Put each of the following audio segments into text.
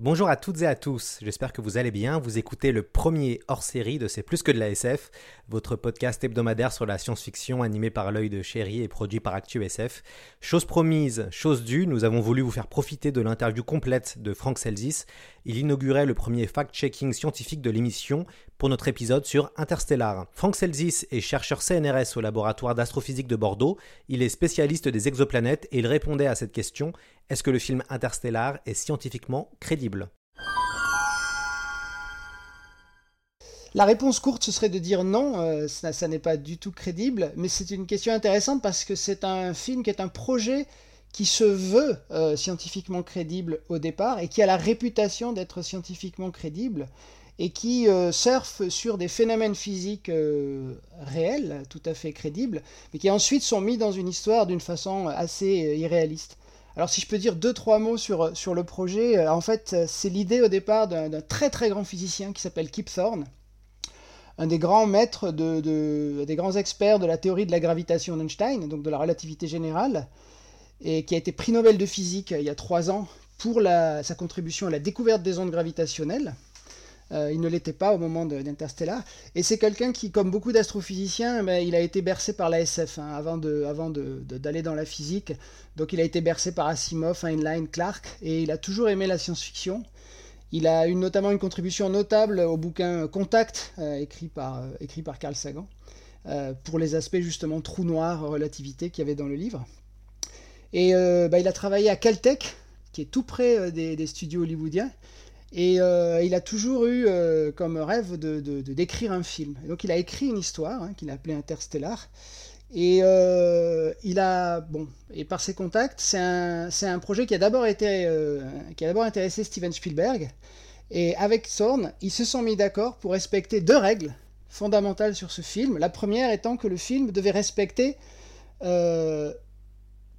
Bonjour à toutes et à tous, j'espère que vous allez bien. Vous écoutez le premier hors-série de C'est plus que de la SF, votre podcast hebdomadaire sur la science-fiction animé par l'œil de chéri et produit par ActuSF. Chose promise, chose due, nous avons voulu vous faire profiter de l'interview complète de Frank Selzis. Il inaugurait le premier fact-checking scientifique de l'émission pour notre épisode sur Interstellar. Frank Selzis est chercheur CNRS au laboratoire d'astrophysique de Bordeaux. Il est spécialiste des exoplanètes et il répondait à cette question est-ce que le film Interstellar est scientifiquement crédible? La réponse courte, ce serait de dire non, euh, ça, n'est pas du tout crédible, mais c'est une question intéressante parce que c'est un film qui est un projet qui se veut euh, scientifiquement crédible au départ et qui a la réputation d'être scientifiquement crédible et qui euh, surfe sur des phénomènes physiques réels, tout à fait crédibles, mais qui ensuite sont mis dans une histoire d'une façon assez irréaliste. Alors si je peux dire deux, trois mots sur, sur le projet, euh, en fait euh, c'est l'idée au départ d'un très très grand physicien qui s'appelle Kip Thorne, un des grands maîtres, de, de- des grands experts de la théorie de la gravitation d'Einstein, donc de la relativité générale, et qui a été prix Nobel de physique euh, il y a trois ans pour sa contribution à la découverte des ondes gravitationnelles. Euh, il ne l'était pas au moment d'Interstellar. Et c'est quelqu'un qui, comme beaucoup d'astrophysiciens, ben, il a été bercé par la SF hein, avant avant de- d'aller dans la physique. Donc il a été bercé par Asimov, Heinlein, Clark, et il a toujours aimé la science-fiction. Il a eu notamment une contribution notable au bouquin Contact, euh, écrit, par, euh, écrit par Carl Sagan, pour les aspects justement trou noir, relativité qu'il y avait dans le livre. Et bah, il a travaillé à Caltech, qui est tout près des studios hollywoodiens. Et euh, il a toujours eu euh, comme rêve de, d'écrire un film. Donc il a écrit une histoire hein, qu'il a appelée Interstellar. Et euh, il a bon et par ses contacts, c'est un, un projet qui a d'abord été qui a d'abord intéressé Steven Spielberg. Et avec Thorne, ils se sont mis d'accord pour respecter deux règles fondamentales sur ce film. La première étant que le film devait respecter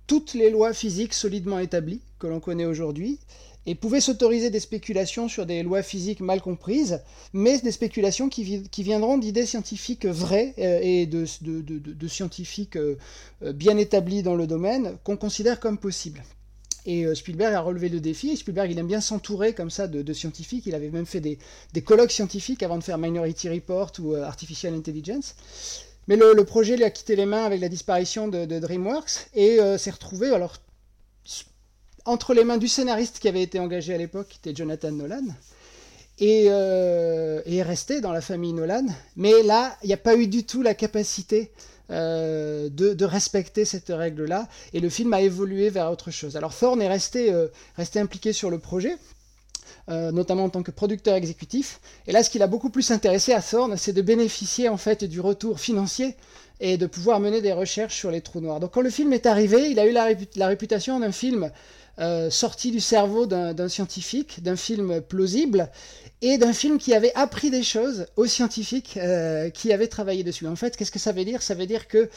toutes les lois physiques solidement établies que l'on connaît aujourd'hui et pouvait s'autoriser des spéculations sur des lois physiques mal comprises, mais des spéculations qui, vi- qui viendront d'idées scientifiques vraies euh, et de, scientifiques euh, euh, bien établis dans le domaine qu'on considère comme possibles. Et Spielberg a relevé le défi, Spielberg il aime bien s'entourer comme ça de, scientifiques, il avait même fait des, colloques scientifiques avant de faire Minority Report ou Artificial Intelligence. Mais le, projet lui a quitté les mains avec la disparition de, DreamWorks et s'est retrouvé alors entre les mains du scénariste qui avait été engagé à l'époque, qui était Jonathan Nolan, et, euh, et est resté dans la famille Nolan. Mais là, il n'y a pas eu du tout la capacité euh, de, respecter cette règle-là, et le film a évolué vers autre chose. Alors Thorne est resté, euh, resté impliqué sur le projet, notamment en tant que producteur exécutif. Et là, ce qui l'a beaucoup plus intéressé à Thorne, c'est de bénéficier en fait du retour financier et de pouvoir mener des recherches sur les trous noirs. Donc quand le film est arrivé, il a eu la réputation d'un film euh, sorti du cerveau d'un scientifique, d'un film plausible, et d'un film qui avait appris des choses aux scientifiques euh, qui avaient travaillé dessus. En fait, qu'est-ce que ça veut dire? Ça veut dire que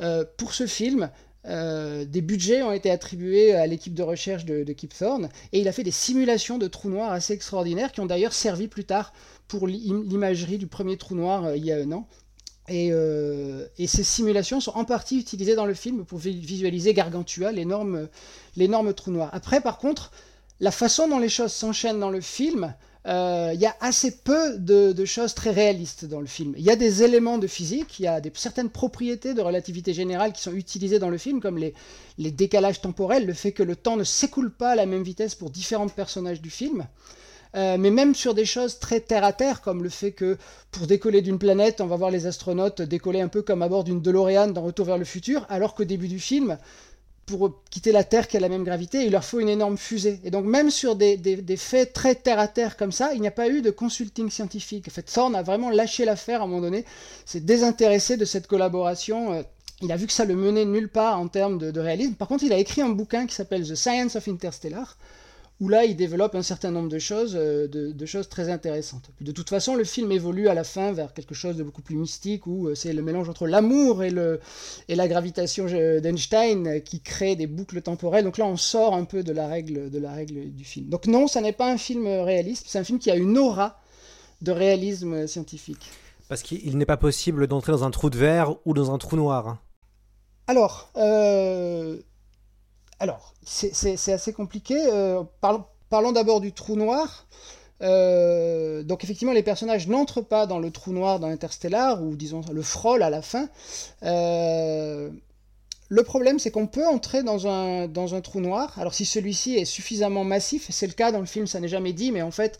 euh, pour ce film, des budgets ont été attribués à l'équipe de recherche de, Kip Thorne, et il a fait des simulations de trous noirs assez extraordinaires qui ont d'ailleurs servi plus tard pour l'im- l'imagerie du premier trou noir il y a un an. Et, euh, et ces simulations sont en partie utilisées dans le film pour vi- visualiser Gargantua, l'énorme trou noir. Après, par contre, la façon dont les choses s'enchaînent dans le film, euh, il y a assez peu de, choses très réalistes dans le film. Il y a des éléments de physique, il y a certaines propriétés de relativité générale qui sont utilisées dans le film, comme les, les décalages temporels, le fait que le temps ne s'écoule pas à la même vitesse pour différents personnages du film. Euh, mais même sur des choses très terre à terre, comme le fait que pour décoller d'une planète, on va voir les astronautes décoller un peu comme à bord d'une DeLorean dans Retour vers le futur, alors qu'au début du film, pour quitter la Terre qui a la même gravité, il leur faut une énorme fusée. Et donc même sur des, des, faits très terre à terre comme ça, il n'y a pas eu de consulting scientifique. En fait, Thorne a vraiment lâché l'affaire à un moment donné, s'est désintéressé de cette collaboration. Euh, il a vu que ça le menait nulle part en termes de, de réalisme. Par contre, il a écrit un bouquin qui s'appelle The Science of Interstellar, où là, il développe un certain nombre de choses, euh, de, choses très intéressantes. De toute façon, le film évolue à la fin vers quelque chose de beaucoup plus mystique, où euh, c'est le mélange entre l'amour et, et la gravitation euh, d'Einstein qui crée des boucles temporelles. Donc là, on sort un peu de la règle, de la règle du film. Donc non, ça n'est pas un film réaliste, c'est un film qui a une aura de réalisme scientifique. Parce qu'il n'est pas possible d'entrer dans un trou de verre ou dans un trou noir. Alors, alors, c'est assez compliqué. Euh, parlons, d'abord du trou noir. Euh, donc effectivement, les personnages n'entrent pas dans le trou noir dans Interstellar, ou disons le frôle à la fin. Euh, le problème, c'est qu'on peut entrer dans un, dans un trou noir. Alors si celui-ci est suffisamment massif, c'est le cas dans le film, ça n'est jamais dit, mais en fait,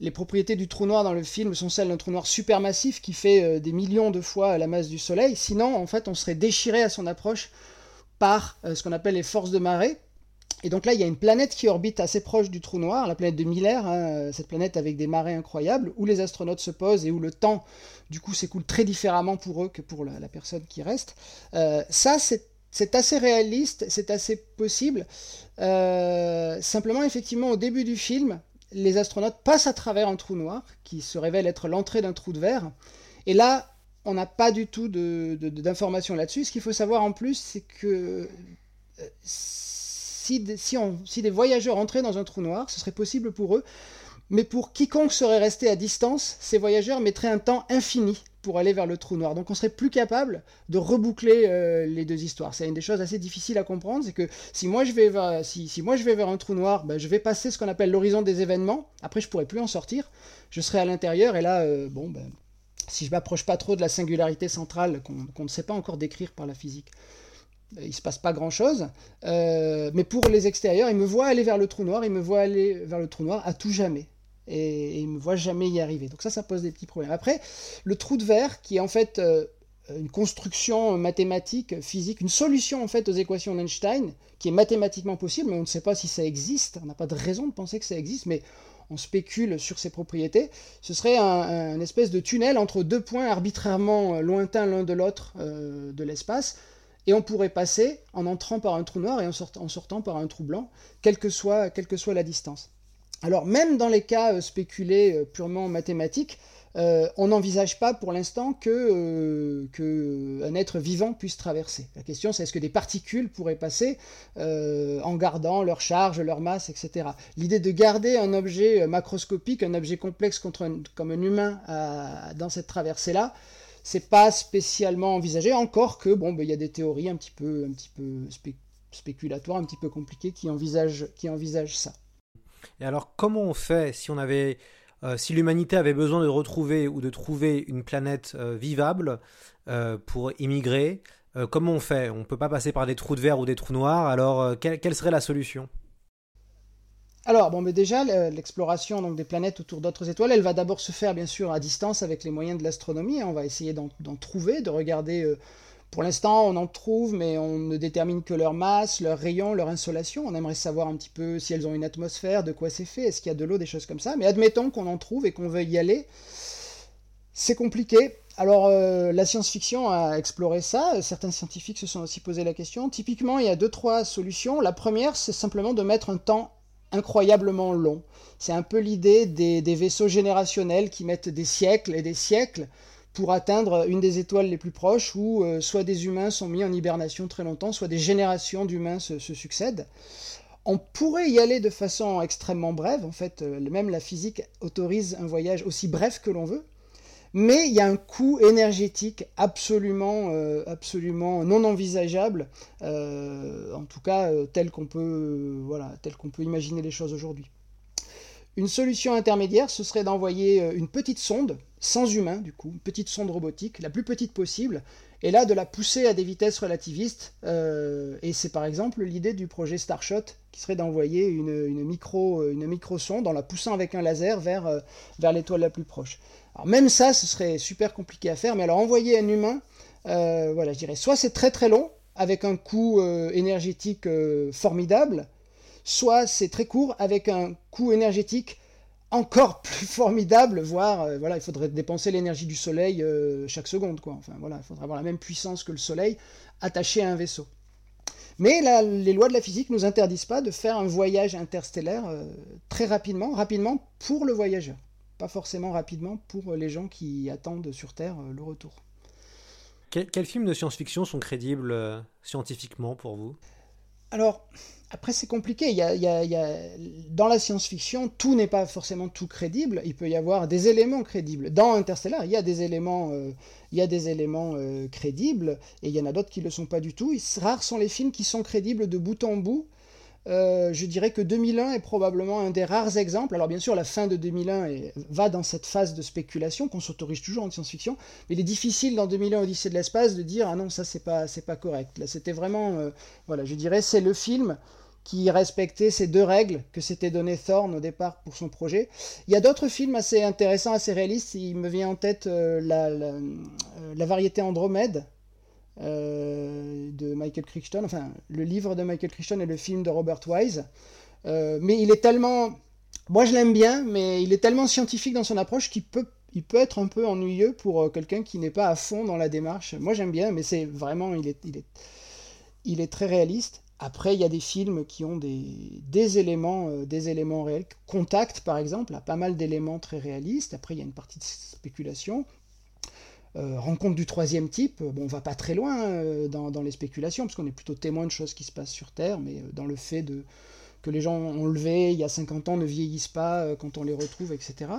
les propriétés du trou noir dans le film sont celles d'un trou noir supermassif qui fait des millions de fois la masse du Soleil. Sinon, en fait, on serait déchiré à son approche par ce qu'on appelle les forces de marée. Et donc là, il y a une planète qui orbite assez proche du trou noir, la planète de Miller, hein, cette planète avec des marées incroyables, où les astronautes se posent et où le temps, du coup, s'écoule très différemment pour eux que pour la, personne qui reste. Euh, ça, c'est assez réaliste, c'est assez possible. Euh, simplement, effectivement, au début du film, les astronautes passent à travers un trou noir, qui se révèle être l'entrée d'un trou de verre. Et là, on n'a pas du tout d'informations là-dessus. Ce qu'il faut savoir en plus, c'est que euh, si, des voyageurs entraient dans un trou noir, ce serait possible pour eux, mais pour quiconque serait resté à distance, ces voyageurs mettraient un temps infini pour aller vers le trou noir. Donc on serait plus capable de reboucler euh, les deux histoires. C'est une des choses assez difficiles à comprendre, c'est que si moi je vais vers, un trou noir, ben, je vais passer ce qu'on appelle l'horizon des événements. Après je pourrais plus en sortir. Je serai à l'intérieur et là, euh, bon, ben, si je m'approche pas trop de la singularité centrale qu'on ne sait pas encore décrire par la physique, il se passe pas grand chose. Euh, mais pour les extérieurs, il me voit aller vers le trou noir, il me voit aller vers le trou noir à tout jamais. Et, il me voit jamais y arriver. Donc ça, ça pose des petits problèmes. Après, le trou de verre, qui est en fait euh, une construction mathématique, physique, une solution en fait aux équations d'Einstein, qui est mathématiquement possible, mais on ne sait pas si ça existe. On n'a pas de raison de penser que ça existe, mais on spécule sur ses propriétés. Ce serait un, espèce de tunnel entre deux points arbitrairement lointains l'un de l'autre euh, de l'espace et on pourrait passer en entrant par un trou noir et en, sortant par un trou blanc, quelle que soit, la distance. Alors même dans les cas euh, spéculés euh, purement mathématiques, euh, on n'envisage pas pour l'instant que, un être vivant puisse traverser. La question c'est est-ce que des particules pourraient passer en gardant leur charge, leur masse, etc. L'idée de garder un objet macroscopique, un objet complexe comme un humain dans cette traversée-là, c'est pas spécialement envisagé, encore que bon, ben, il y a des théories un petit peu, un petit peu spéculatoires, un petit peu compliquées qui envisagent, qui envisagent ça. Et alors, comment on fait si on avait, euh, si l'humanité avait besoin de retrouver ou de trouver une planète euh, vivable euh, pour immigrer Comment on fait? On ne peut pas passer par des trous de verre ou des trous noirs. Alors, quelle serait la solution? Alors, bon, mais déjà, l'exploration donc, des planètes autour d'autres étoiles, elle va d'abord se faire, bien sûr, à distance avec les moyens de l'astronomie. On va essayer d'en trouver, de regarder. Euh, pour l'instant, on en trouve, mais on ne détermine que leur masse, leur rayon, leur insolation. On aimerait savoir un petit peu si elles ont une atmosphère, de quoi c'est fait, est-ce qu'il y a de l'eau, des choses comme ça. Mais admettons qu'on en trouve et qu'on veuille y aller. C'est compliqué. Alors, euh, la science-fiction a exploré ça. Certains scientifiques se sont aussi posé la question. Typiquement, il y a deux, trois solutions. La première, c'est simplement de mettre un temps incroyablement long. C'est un peu l'idée des, vaisseaux générationnels qui mettent des siècles et des siècles pour atteindre une des étoiles les plus proches où euh, soit des humains sont mis en hibernation très longtemps, soit des générations d'humains se, succèdent. On pourrait y aller de façon extrêmement brève, en fait, euh, même la physique autorise un voyage aussi bref que l'on veut, mais il y a un coût énergétique absolument, euh, non envisageable, euh, en tout cas euh, tel qu'on peut, tel qu'on peut imaginer les choses aujourd'hui. Une solution intermédiaire, ce serait d'envoyer une petite sonde, sans humain du coup, une petite sonde robotique, la plus petite possible, et là de la pousser à des vitesses relativistes. et c'est par exemple l'idée du projet Starshot, qui serait d'envoyer une, micro, une micro-sonde en la poussant avec un laser vers, vers l'étoile la plus proche. Alors même ça, ce serait super compliqué à faire, mais alors envoyer un humain, euh, voilà, je dirais, soit c'est très très long, avec un coût euh, énergétique euh, formidable, soit c'est très court avec un coût énergétique encore plus formidable, voire euh, voilà, il faudrait dépenser l'énergie du soleil chaque seconde, quoi. Enfin il faudrait avoir la même puissance que le soleil attaché à un vaisseau. Mais les lois de la physique nous interdisent pas de faire un voyage interstellaire très rapidement, rapidement pour le voyageur, pas forcément rapidement pour les gens qui attendent sur Terre le retour. quels films de science-fiction sont crédibles scientifiquement pour vous? Alors, après, c'est compliqué. Il y a, Dans la science-fiction, tout n'est pas forcément tout crédible. Il peut y avoir des éléments crédibles. Dans Interstellar, il y a des éléments, euh, il y a des éléments euh, crédibles, et il y en a d'autres qui ne le sont pas du tout. Rares sont les films qui sont crédibles de bout en bout. Euh, je dirais que 2001 est probablement un des rares exemples. Alors bien sûr, la fin de 2001 va dans cette phase de spéculation qu'on s'autorise toujours en science-fiction, mais il est difficile dans 2001 Odyssée de l'espace de dire ah non ça c'est pas c'est pas correct. Là c'était vraiment euh, voilà, je dirais c'est le film qui respectait ces deux règles que s'était donné Thorne au départ pour son projet. Il y a d'autres films assez intéressants, assez réalistes. Il me vient en tête euh, la, variété Andromède de Michael Crichton, enfin le livre de Michael Crichton et le film de Robert Wise. Euh, mais il est tellement, moi je l'aime bien, mais il est tellement scientifique dans son approche qu'il peut, il peut être un peu ennuyeux pour euh, quelqu'un qui n'est pas à fond dans la démarche. Moi j'aime bien, mais c'est vraiment, il est, il est, il est très réaliste. Après, il y a des films qui ont des, des éléments, des éléments réels. Contact, par exemple, a pas mal d'éléments très réalistes. Après, il y a une partie de spéculation. Euh, rencontre du troisième type, bon, on va pas très loin euh, dans, les spéculations, parce qu'on est plutôt témoin de choses qui se passent sur Terre, mais euh, dans le fait que les gens enlevés il y a 50 ans ne vieillissent pas quand on les retrouve, etc.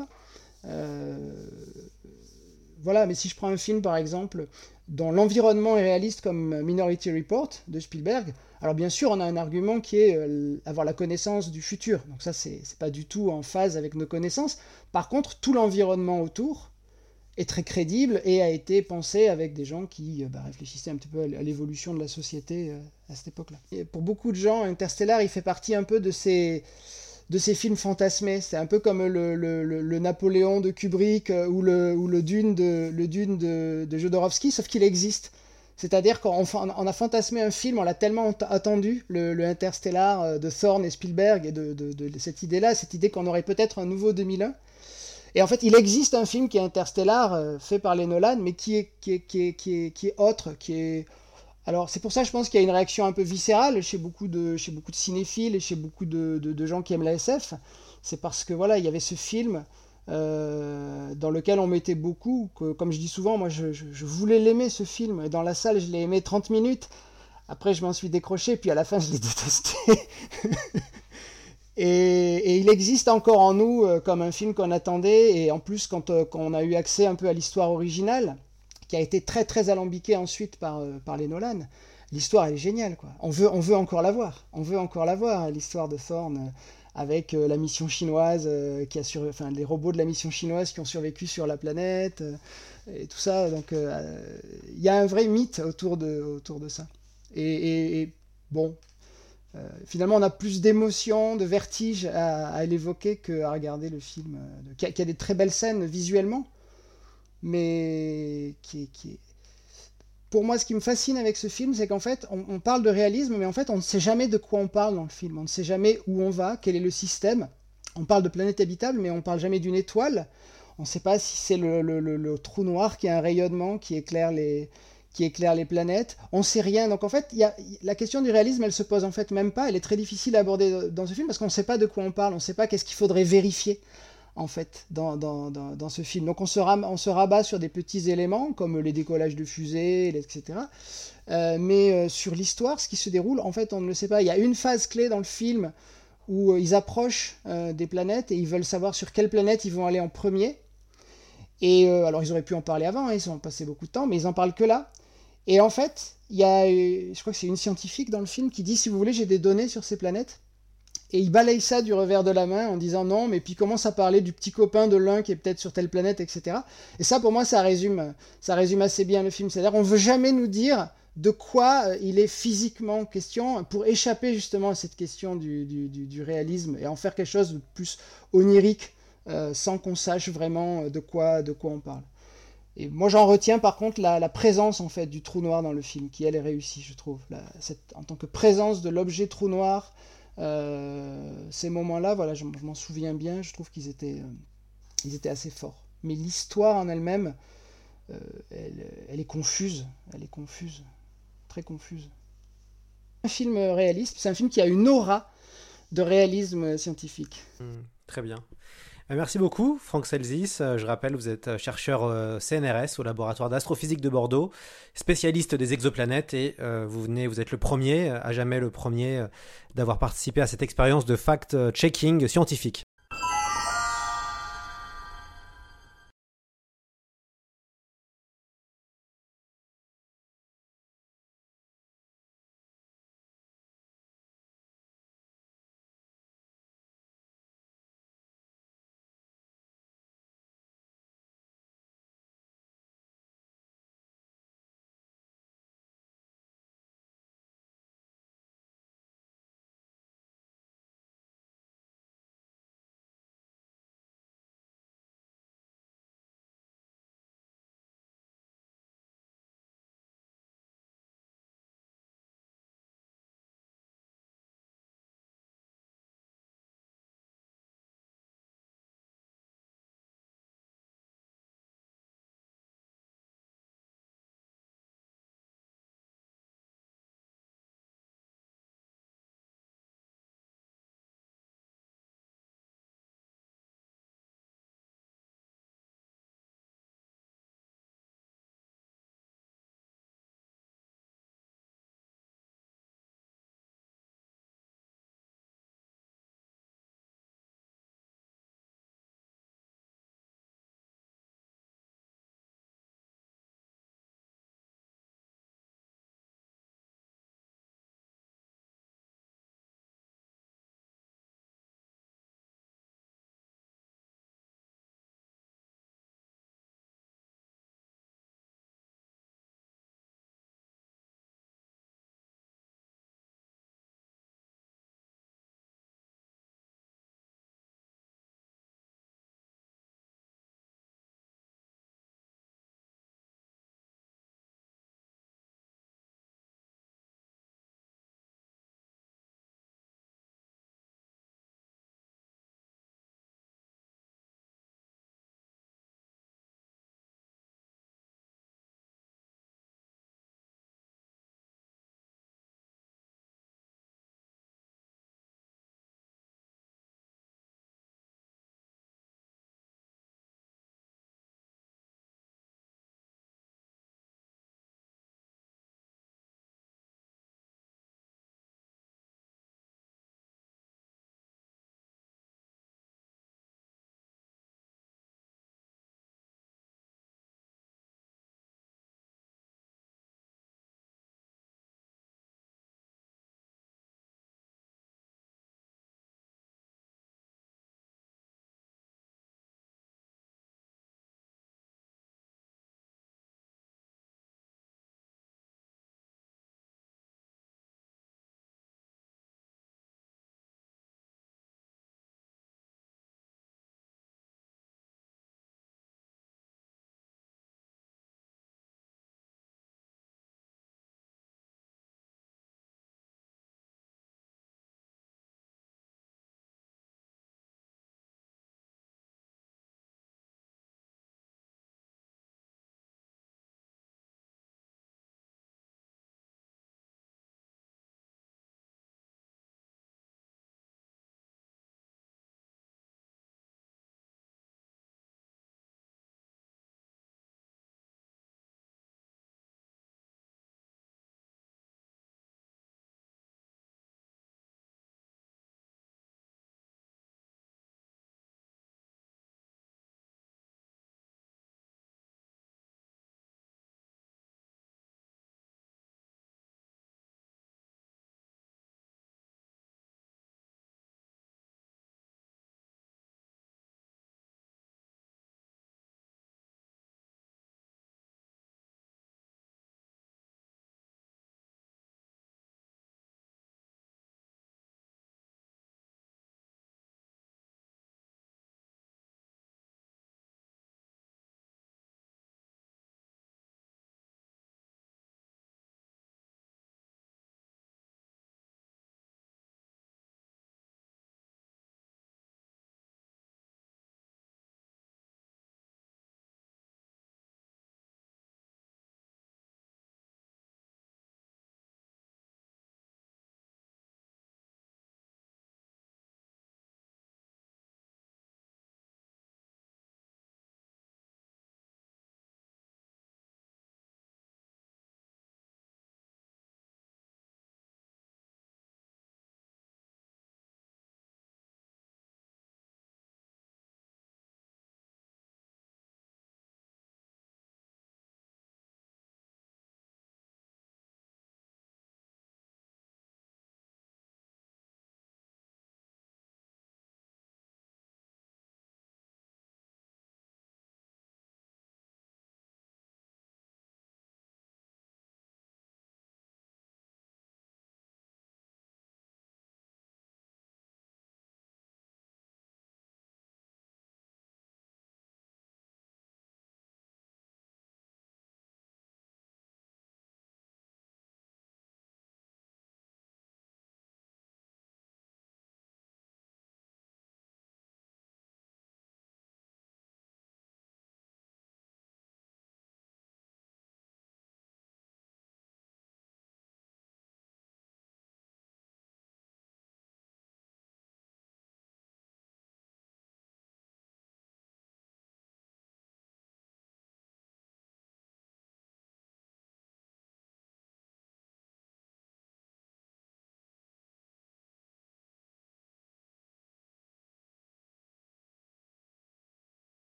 voilà, mais si je prends un film par exemple dont l'environnement est réaliste comme Minority Report de Spielberg, alors bien sûr on a un argument qui est avoir la connaissance du futur, donc ça c'est pas du tout en phase avec nos connaissances. Par contre, tout l'environnement autour, est très crédible et a été pensé avec des gens qui euh, bah, réfléchissaient un petit peu à l'évolution de la société euh, à cette époque-là. Pour beaucoup de gens, Interstellar, il fait partie un peu de ces, de ces films fantasmés. C'est un peu comme le, le, le, Napoléon de Kubrick euh, ou le, ou le Dune de, le Dune de, de Jodorowsky, sauf qu'il existe. C'est-à-dire qu'on on a fantasmé un film, on l'a tellement attendu, le, Interstellar de Thorne et Spielberg, et de, de, de cette idée-là, cette idée qu'on aurait peut-être un nouveau 2001. Et en fait, il existe un film qui est Interstellar, euh, fait par les Nolan, mais qui est, qui est, qui est, qui est, autre, qui est... Alors c'est pour ça, je pense qu'il y a une réaction un peu viscérale chez beaucoup de, chez beaucoup de cinéphiles et chez beaucoup de, de, gens qui aiment la SF. C'est parce que voilà, il y avait ce film euh, dans lequel on mettait beaucoup, que, comme je dis souvent, moi je, je voulais l'aimer ce film, et dans la salle je l'ai aimé 30 minutes, après je m'en suis décroché, puis à la fin je l'ai détesté. Et, il existe encore en nous euh, comme un film qu'on attendait, et en plus quand, euh, quand, on a eu accès un peu à l'histoire originale, qui a été très très alambiquée ensuite par, euh, par les Nolan, l'histoire elle est géniale. Quoi. On, veut, on veut encore la voir, on veut encore la voir, l'histoire de Thorne, avec la mission chinoise, qui a sur, les robots de la mission chinoise qui ont survécu sur la planète, et tout ça. Donc il y a un vrai mythe autour de, autour de ça. et, bon, finalement, on a plus d'émotion, de vertige à, l'évoquer qu'à regarder le film, euh, qui, a, des très belles scènes visuellement, mais qui, qui Pour moi, ce qui me fascine avec ce film, c'est qu'en fait, on, parle de réalisme, mais en fait, on ne sait jamais de quoi on parle dans le film. On ne sait jamais où on va, quel est le système. On parle de planète habitable, mais on ne parle jamais d'une étoile. On ne sait pas si c'est le, trou noir qui a un rayonnement qui éclaire les, qui éclaire les planètes. On sait rien. Donc en fait, y a, la question du réalisme, elle se pose en fait même pas. Elle est très difficile à aborder dans ce film parce qu'on ne sait pas de quoi on parle. On ne sait pas qu'est-ce qu'il faudrait vérifier en fait dans, dans, dans, ce film. Donc on se, on se, rabat sur des petits éléments comme les décollages de fusées, etc. Euh, mais euh, sur l'histoire, ce qui se déroule, en fait, on ne le sait pas. Il y a une phase clé dans le film où euh, ils approchent des planètes et ils veulent savoir sur quelle planète ils vont aller en premier. Et alors ils auraient pu en parler avant, hein, ils ont passé beaucoup de temps, mais ils en parlent que là. Et en fait, il y a, je crois que c'est une scientifique dans le film qui dit, si vous voulez, j'ai des données sur ces planètes. Et il balaye ça du revers de la main en disant non, mais puis commence à parler du petit copain de l'un qui est peut-être sur telle planète, etc. Et ça, pour moi, ça résume, ça résume assez bien le film. C'est-à-dire, on veut jamais nous dire de quoi euh, il est physiquement question pour échapper justement à cette question du, du, du, réalisme et en faire quelque chose de plus onirique euh, sans qu'on sache vraiment de quoi, de quoi on parle. Et moi, j'en retiens par contre la, présence en fait du trou noir dans le film, qui elle est réussie, je trouve. En tant que présence de l'objet trou noir, euh, ces moments-là, voilà, je, m'en souviens bien. Je trouve qu'ils étaient, euh, ils étaient assez forts. Mais l'histoire en elle-même, euh, elle, est confuse. Elle est confuse, très confuse. Un film réaliste, c'est un film qui a une aura de réalisme scientifique. Mmh, très bien. Merci beaucoup, Franck Selzis. Je rappelle, vous êtes chercheur CNRS au laboratoire d'astrophysique de Bordeaux, spécialiste des exoplanètes, et vous venez, vous êtes le premier, à jamais le premier, d'avoir participé à cette expérience de fact-checking scientifique.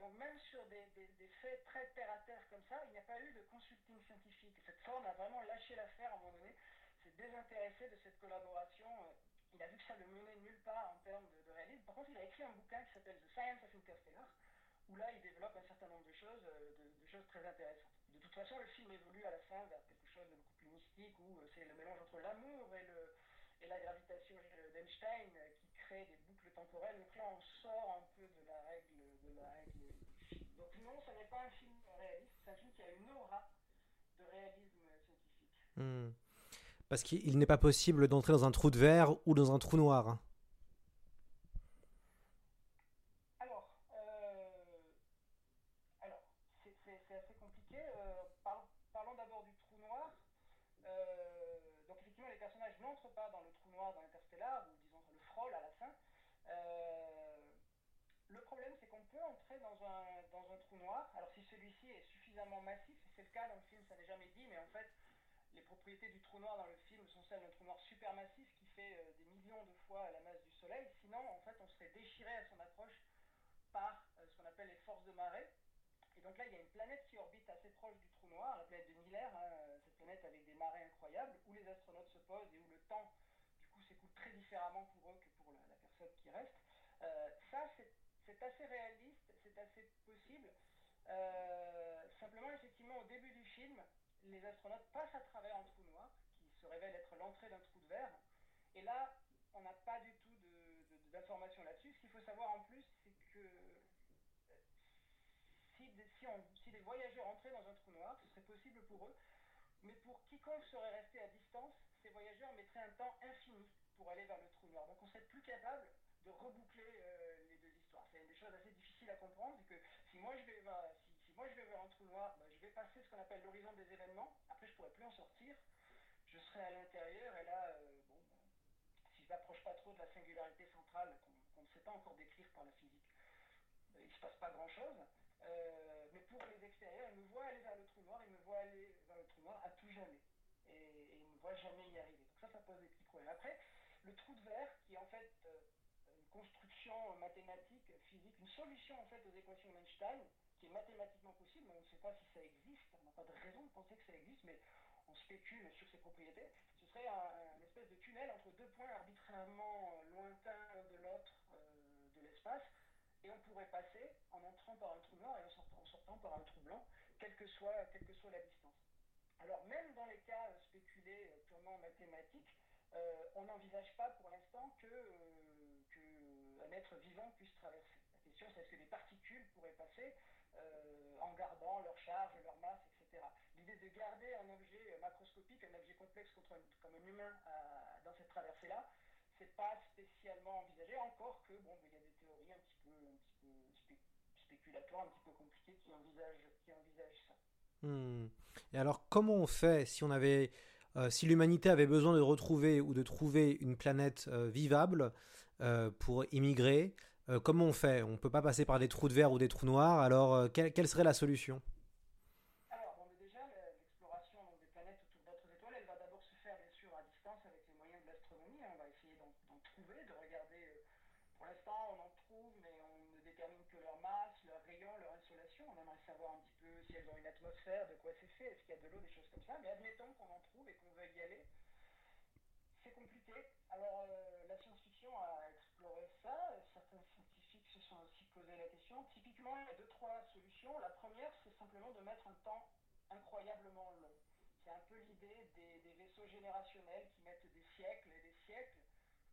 Donc même sur des, faits très terre à terre comme ça, il n'y a pas eu de consulting scientifique. Cette forme a vraiment lâché l'affaire à un moment donné, s'est désintéressé de cette collaboration. Euh, il a vu que ça ne menait nulle part en termes de, réalisme. Par contre, il a écrit un bouquin qui s'appelle The Science of Interstellar, où là, il développe un certain nombre de choses, euh, de, choses très intéressantes. De toute façon, le film évolue à la fin vers quelque chose de beaucoup plus mystique, où c'est le mélange entre l'amour et la gravitation d'Einstein qui crée des boucles temporelles. Donc là, on sort un peu de la film. Donc non, ce n'est pas un film réaliste, c'est un film qui a une aura de réalisme scientifique. Hmm. Parce qu'il n'est pas possible d'entrer dans un trou de verre ou dans un trou noir. dans le trou noir dans Interstellar, ou disons le frôle à la fin. Euh, le problème, c'est qu'on peut entrer dans un, dans un trou noir. Alors, si celui-ci est massif, c'est le cas dans le film, ça n'est jamais dit, mais en fait, les propriétés du trou noir dans le film sont celles d'un trou noir supermassif qui fait euh, des millions de fois la masse du Soleil. Sinon, en fait, on serait déchiré à son approche par euh, ce qu'on appelle les forces de marée. Et donc là, il y a une planète qui orbite assez proche du trou noir, la planète de Miller, hein, cette planète avec des marées incroyables, où les astronautes se posent et où le temps, du coup, s'écoule très différemment pour eux que pour la, personne qui reste. Euh, ça, c'est assez réaliste, c'est assez possible. Euh, simplement, effectivement, au début du film, les astronautes passent à travers un trou noir, qui se révèle être l'entrée d'un trou de verre. Et là, on n'a pas du tout d'informations là-dessus. Ce qu'il faut savoir en plus, c'est que si, des, voyageurs entraient dans un trou noir, ce serait possible pour eux, mais pour quiconque serait resté à distance, ces voyageurs mettraient un temps infini pour aller vers le trou noir. Donc on serait plus capable de reboucler euh, les deux histoires. C'est une des choses assez difficiles à comprendre, c'est que si moi je vais si, moi je vais trou noir, ben, je vais passer ce qu'on appelle l'horizon des événements, après je pourrais plus en sortir, je serai à l'intérieur, et là, euh, bon, ben, si je m'approche pas trop de la singularité centrale qu'on ne sait pas encore décrire par la physique, ben, il ne se passe pas grand-chose. Euh, mais pour les extérieurs, ils me voient aller vers le trou noir, ils me voient aller vers le trou noir à tout jamais. Et, ils ne me voient jamais y arriver. Donc ça, ça pose des petits problèmes. Après, le trou de verre, qui est en fait euh, une construction mathématique, physique, une solution en fait aux équations d'Einstein, qui est mathématiquement possible, mais on ne sait pas si ça existe, on n'a pas de raison de penser que ça existe, mais on spécule sur ses propriétés, ce serait un, une espèce de tunnel entre deux points arbitrairement lointains de l'autre euh, de l'espace, et on pourrait passer en entrant par un trou noir et en sortant, par un trou blanc, quelle que, soit, que la distance. Alors même dans les cas euh, spéculés euh, purement mathématiques, euh, on n'envisage pas pour l'instant que, qu'un être vivant puisse traverser. La question c'est est-ce que des particules pourraient passer en gardant leur charge, leur masse, etc. L'idée de garder un objet macroscopique, un objet complexe comme un humain dans cette traversée-là, c'est pas spécialement envisagé, encore que bon, il y a des théories un petit peu, un spéculatoires, un petit peu compliquées qui envisagent, ça. Hmm. Et alors, comment on fait si on avait, euh, si l'humanité avait besoin de retrouver ou de trouver une planète euh, vivable euh, pour immigrer Comment on fait? On ne peut pas passer par des trous de verre ou des trous noirs. Alors, quelle, quelle serait la solution? On aimerait savoir un petit peu si elles ont une atmosphère, de quoi c'est fait, est-ce qu'il y a de l'eau, des choses comme ça, mais admettons qu'on en trouve et qu'on veuille y aller, c'est compliqué. Alors euh, la science-fiction a exploré ça, certains scientifiques se sont aussi posé la question. Typiquement, il y a deux, trois solutions. La première, de mettre un temps incroyablement long. C'est un peu l'idée des, vaisseaux générationnels qui mettent des siècles et des siècles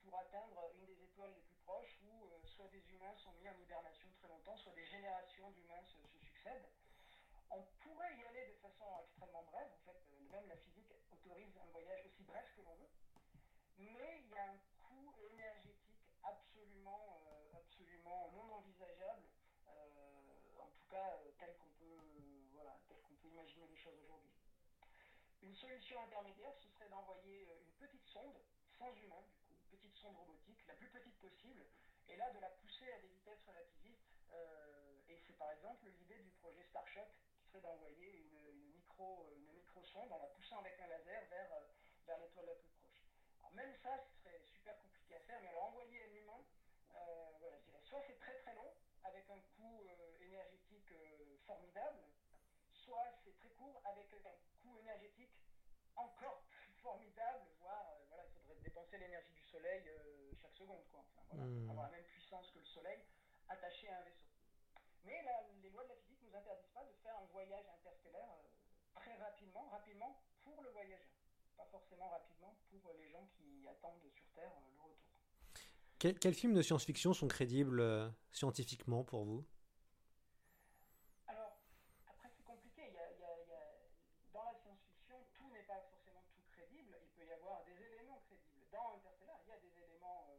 pour atteindre une des étoiles les plus proches où euh, soit des humains sont mis en hibernation très longtemps, soit des générations d'humains se, succèdent. On pourrait y aller de façon extrêmement brève, en fait, euh, même la physique autorise un voyage aussi bref que l'on veut, mais il y a un coût énergétique absolument, euh, absolument non envisageable, en tout cas tel qu'on peut, voilà, tel qu'on peut imaginer les aujourd'hui. Une solution intermédiaire, ce serait d'envoyer une petite sonde, sans humain, petite sonde robotique, la plus petite possible, et là de la pousser à des vitesses relativistes. Euh, et c'est par exemple l'idée du projet Starshot, qui serait d'envoyer une, micro, une micro-sonde en la poussant avec un laser vers, euh, vers l'étoile la plus proche. Alors même ça, ce serait super compliqué à faire, mais alors envoyer un humain, euh, voilà, soit c'est très très long, avec un coût énergétique formidable, soit c'est très court avec un coût énergétique encore plus formidable, voire euh, voilà, il faudrait dépenser l'énergie du soleil euh, chaque seconde, quoi. Enfin, voilà, Hmm. avoir la même puissance que le soleil attaché à un vaisseau. Mais la- les lois de la physique nous interdisent pas de faire un voyage interstellaire euh, très rapidement, rapidement pour le voyageur. Pas forcément rapidement pour les gens qui attendent sur Terre le retour. Quel- quels films de science-fiction sont crédibles scientifiquement pour vous Alors, après, c'est compliqué. Il y a- il y a- il y a- Dans la science-fiction, tout n'est pas forcément tout crédible. Il peut y avoir des éléments crédibles. Dans Interstellar, il y a des éléments, euh,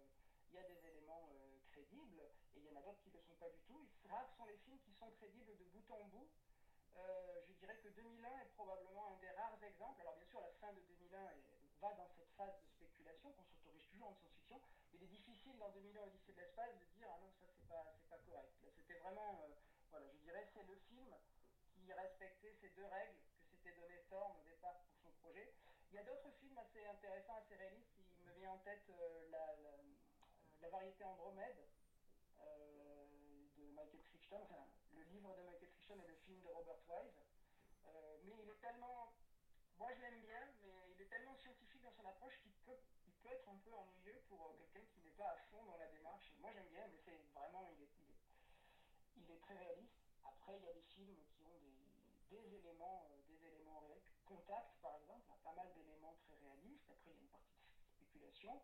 il y a des éléments euh, crédibles, et il y en a d'autres qui ne le sont pas du tout. Et rares sont les films qui sont crédibles de bout en bout. Euh, je dirais que 2001 est probablement un des rares exemples. Alors bien sûr, la fin de 2001 est- va dans cette phase de spéculation qu'on s'autorise toujours en science-fiction. Mais il est difficile dans 2001 Odyssée de l'espace de dire ah non ça c'est pas c'est pas correct. C'était vraiment euh, voilà je dirais c'est le film qui respectait ces deux règles que s'était donné Thorne au départ pour son projet. Il y a d'autres films assez intéressants, assez réalistes. Il me vient en tête euh, euh, la variété Andromède de Michael Crichton, le livre de Michael Crichton et le film de Robert Wise. Euh, mais il est tellement, moi je l'aime bien, mais il est tellement scientifique dans son approche qu'il peut, il peut être un peu ennuyeux pour euh, quelqu'un qui n'est pas à fond dans la démarche. Moi j'aime bien, mais c'est vraiment, il est, il, est, très réaliste. Après, il y a des films qui ont des, éléments, euh, des éléments réels. Contact, par exemple, a pas mal d'éléments très réalistes. Après, il y a une partie de spéculation.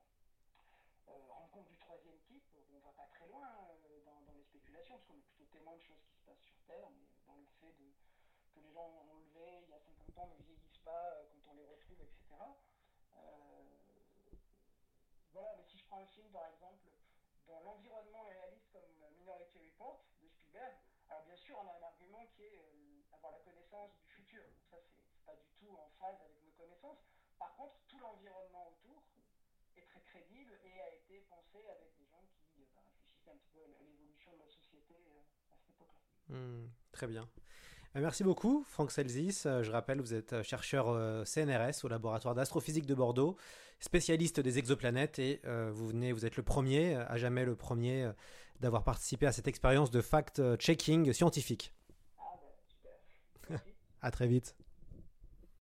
Euh, rencontre du troisième type, on va pas très loin dans, les spéculations, parce qu'on est plutôt témoin de choses qui se passent sur Terre, mais dans le fait que les gens ont levé il y a 50 ans ne vieillissent euh, quand on les retrouve, etc. Euh, voilà, mais si je prends un film, par exemple, dont l'environnement réaliste comme Minority Report de Spielberg, alors bien sûr, on a un argument qui est euh, avoir la connaissance du futur. Donc ça, c'est pas du tout en phase avec nos connaissances. Par contre, tout l'environnement autour est très crédible et a été pensé avec des gens qui bah, réfléchissaient un petit peu à l'évolution de la société à cette époque-là. Hmm, Très bien. Euh, Merci beaucoup, Franck Selzis. Euh, Je rappelle, vous êtes euh, chercheur CNRS au laboratoire d'astrophysique de Bordeaux, spécialiste des exoplanètes, et vous venez, vous êtes le premier, à jamais le premier, d'avoir participé à cette expérience de fact-checking scientifique. Ah ben, super. À très vite.